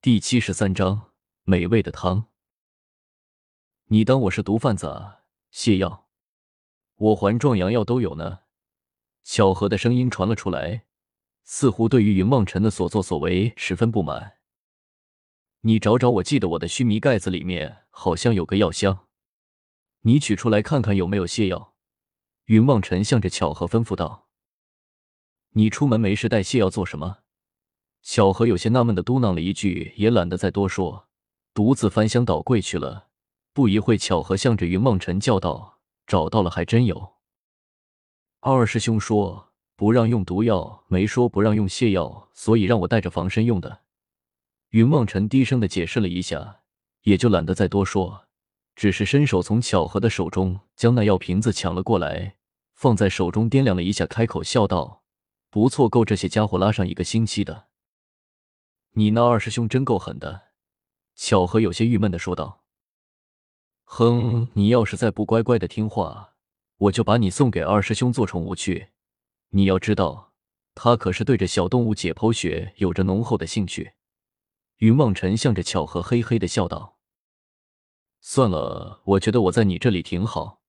第七十三章美味的汤。你当我是毒贩子啊？泻药，我还壮阳药都有呢。巧合的声音传了出来，似乎对于云梦尘的所作所为十分不满。你找找，我记得我的须弥盖子里面好像有个药箱，你取出来看看有没有泻药。云梦尘向着巧合吩咐道：“你出门没事带泻药做什么？”巧合有些纳闷的嘟囔了一句，也懒得再多说，独自翻箱倒柜去了。不一会，巧合向着云梦尘叫道：“找到了，还真有。”二师兄说不让用毒药，没说不让用泻药，所以让我带着防身用的。云梦尘低声的解释了一下，也就懒得再多说，只是伸手从巧合的手中将那药瓶子抢了过来，放在手中掂量了一下，开口笑道：“不错，够这些家伙拉上一个星期的。”你那二师兄真够狠的，巧合有些郁闷的说道。哼，你要是再不乖乖的听话，我就把你送给二师兄做宠物去。你要知道，他可是对着小动物解剖学有着浓厚的兴趣。云梦尘向着巧合嘿嘿的笑道。算了，我觉得我在你这里挺好。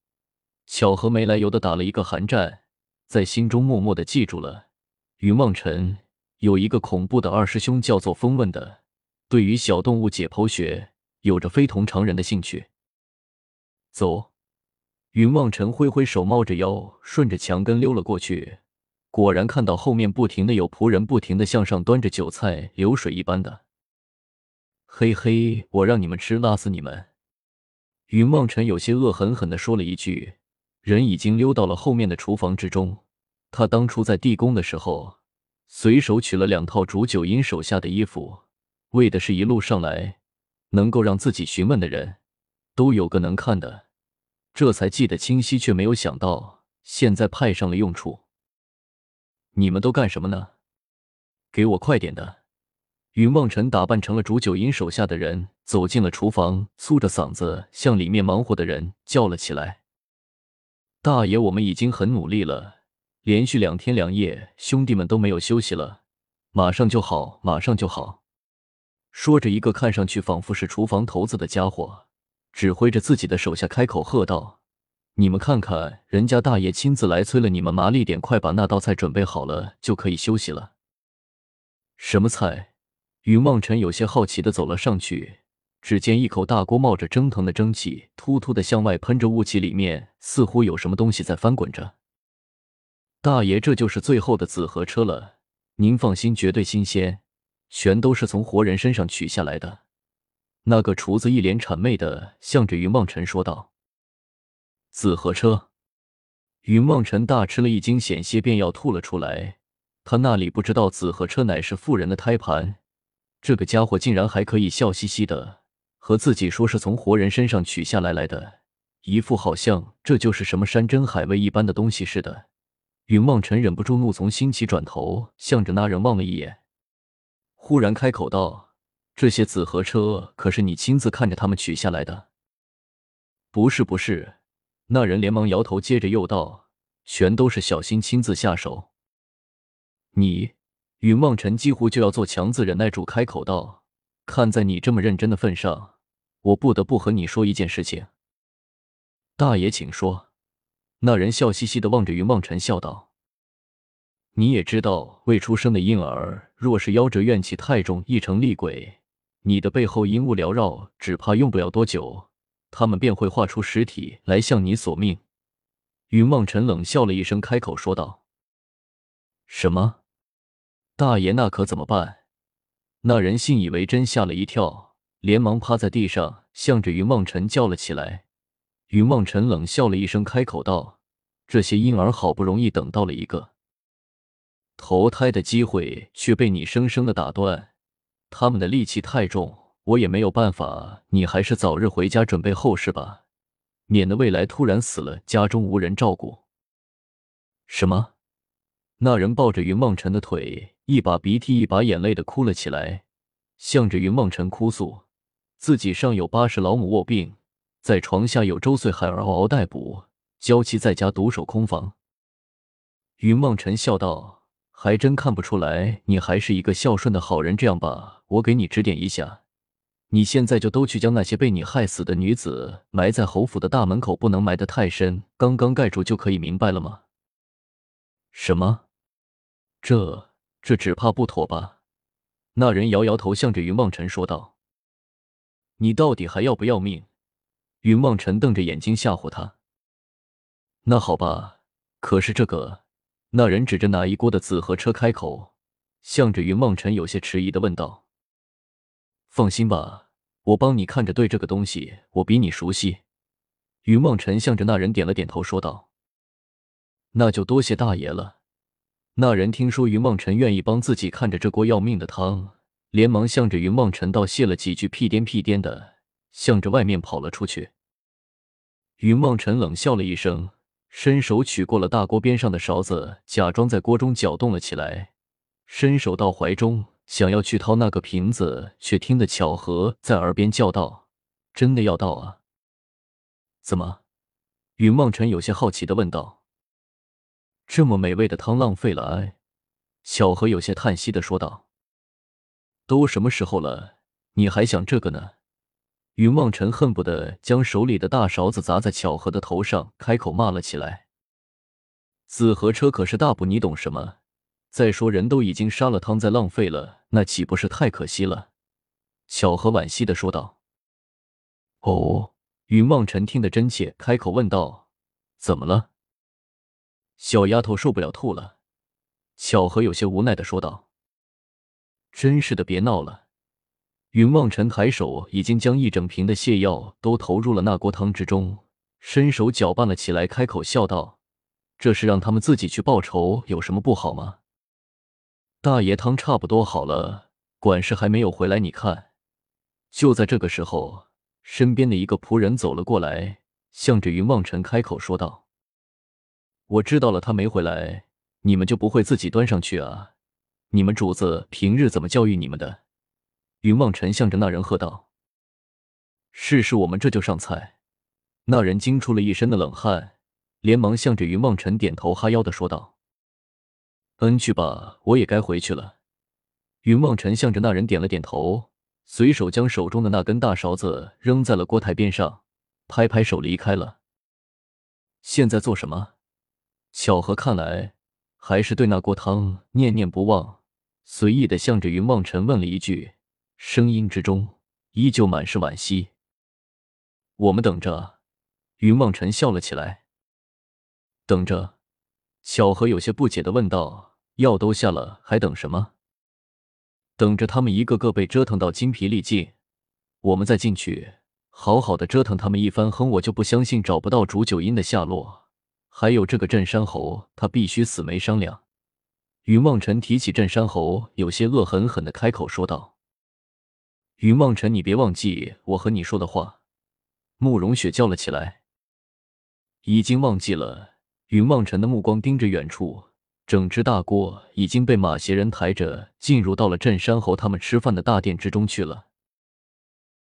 巧合没来由的打了一个寒战，在心中默默的记住了云梦尘。有一个恐怖的二师兄叫做风问的，对于小动物解剖学有着非同常人的兴趣。走，云望尘挥挥手，猫着腰顺着墙根溜了过去。果然看到后面不停的有仆人不停的向上端着酒菜，流水一般的。嘿嘿，我让你们吃，辣死你们！云望尘有些恶狠狠的说了一句，人已经溜到了后面的厨房之中。他当初在地宫的时候。随手取了两套竹九阴手下的衣服，为的是一路上来能够让自己询问的人都有个能看的，这才记得清晰，却没有想到现在派上了用处。你们都干什么呢？给我快点的！云望尘打扮成了竹九阴手下的人，走进了厨房，粗着嗓子向里面忙活的人叫了起来：“大爷，我们已经很努力了。”连续两天两夜，兄弟们都没有休息了，马上就好，马上就好。说着，一个看上去仿佛是厨房头子的家伙，指挥着自己的手下开口喝道：“你们看看，人家大爷亲自来催了，你们麻利点，快把那道菜准备好了，就可以休息了。”什么菜？云望尘有些好奇的走了上去，只见一口大锅冒着蒸腾的蒸汽，突突的向外喷着雾气，里面似乎有什么东西在翻滚着。大爷，这就是最后的紫河车了。您放心，绝对新鲜，全都是从活人身上取下来的。那个厨子一脸谄媚的向着云望尘说道：“紫河车。”云望尘大吃了一惊，险些便要吐了出来。他那里不知道紫河车乃是妇人的胎盘，这个家伙竟然还可以笑嘻嘻的和自己说是从活人身上取下来来的，一副好像这就是什么山珍海味一般的东西似的。云望尘忍不住怒从心起，转头向着那人望了一眼，忽然开口道：“这些紫河车可是你亲自看着他们取下来的？”“不是，不是。”那人连忙摇头，接着又道：“全都是小新亲自下手。”你，云望尘几乎就要做强自忍耐住，开口道：“看在你这么认真的份上，我不得不和你说一件事情。”大爷，请说。那人笑嘻嘻的望着云梦辰，笑道：“你也知道，未出生的婴儿若是夭折，怨气太重，一成厉鬼，你的背后阴雾缭绕，只怕用不了多久，他们便会化出尸体来向你索命。”云梦辰冷笑了一声，开口说道：“什么？大爷，那可怎么办？”那人信以为真，吓了一跳，连忙趴在地上，向着云梦辰叫了起来。云望尘冷笑了一声，开口道：“这些婴儿好不容易等到了一个投胎的机会，却被你生生的打断。他们的戾气太重，我也没有办法。你还是早日回家准备后事吧，免得未来突然死了，家中无人照顾。”什么？那人抱着云望尘的腿，一把鼻涕一把眼泪的哭了起来，向着云望尘哭诉：“自己上有八十老母卧病。”在床下有周岁孩儿嗷嗷待哺，娇妻在家独守空房。云望尘笑道：“还真看不出来，你还是一个孝顺的好人。这样吧，我给你指点一下，你现在就都去将那些被你害死的女子埋在侯府的大门口，不能埋得太深，刚刚盖住就可以，明白了吗？什么？这这只怕不妥吧？那人摇摇头，向着云望尘说道：“你到底还要不要命？”云望尘瞪着眼睛吓唬他：“那好吧，可是这个……”那人指着那一锅的紫河车开口，向着云望尘有些迟疑的问道：“放心吧，我帮你看着。对这个东西，我比你熟悉。”云望尘向着那人点了点头，说道：“那就多谢大爷了。”那人听说云望尘愿意帮自己看着这锅要命的汤，连忙向着云望尘道谢了几句，屁颠屁颠的向着外面跑了出去。云望尘冷笑了一声。伸手取过了大锅边上的勺子，假装在锅中搅动了起来，伸手到怀中想要去掏那个瓶子，却听得巧合在耳边叫道：“真的要倒啊？”怎么？云梦辰有些好奇的问道。“这么美味的汤浪费了哎。”巧合有些叹息的说道。“都什么时候了，你还想这个呢？”云望尘恨不得将手里的大勺子砸在巧合的头上，开口骂了起来：“紫河车可是大补，你懂什么？再说人都已经杀了汤，再浪费了，那岂不是太可惜了？”巧合惋惜的说道。“哦。”云望尘听得真切，开口问道：“怎么了？”小丫头受不了吐了。巧合有些无奈的说道：“真是的，别闹了。”云望尘抬手，已经将一整瓶的泻药都投入了那锅汤之中，伸手搅拌了起来，开口笑道：“这是让他们自己去报仇，有什么不好吗？”大爷，汤差不多好了，管事还没有回来，你看。就在这个时候，身边的一个仆人走了过来，向着云望尘开口说道：“我知道了，他没回来，你们就不会自己端上去啊？你们主子平日怎么教育你们的？”云望尘向着那人喝道：“是是，我们这就上菜。”那人惊出了一身的冷汗，连忙向着云望尘点头哈腰的说道：“嗯，去吧，我也该回去了。”云望尘向着那人点了点头，随手将手中的那根大勺子扔在了锅台边上，拍拍手离开了。现在做什么？巧合看来还是对那锅汤念念不忘，随意的向着云望尘问了一句。声音之中依旧满是惋惜。我们等着。云望尘笑了起来。等着？小何有些不解的问道：“药都下了，还等什么？等着他们一个个被折腾到精疲力尽，我们再进去好好的折腾他们一番。哼，我就不相信找不到煮九阴的下落。还有这个镇山侯，他必须死没商量。”云望尘提起镇山侯，有些恶狠狠的开口说道。云望尘，你别忘记我和你说的话。”慕容雪叫了起来。已经忘记了。云望尘的目光盯着远处，整只大锅已经被马邪人抬着进入到了镇山侯他们吃饭的大殿之中去了。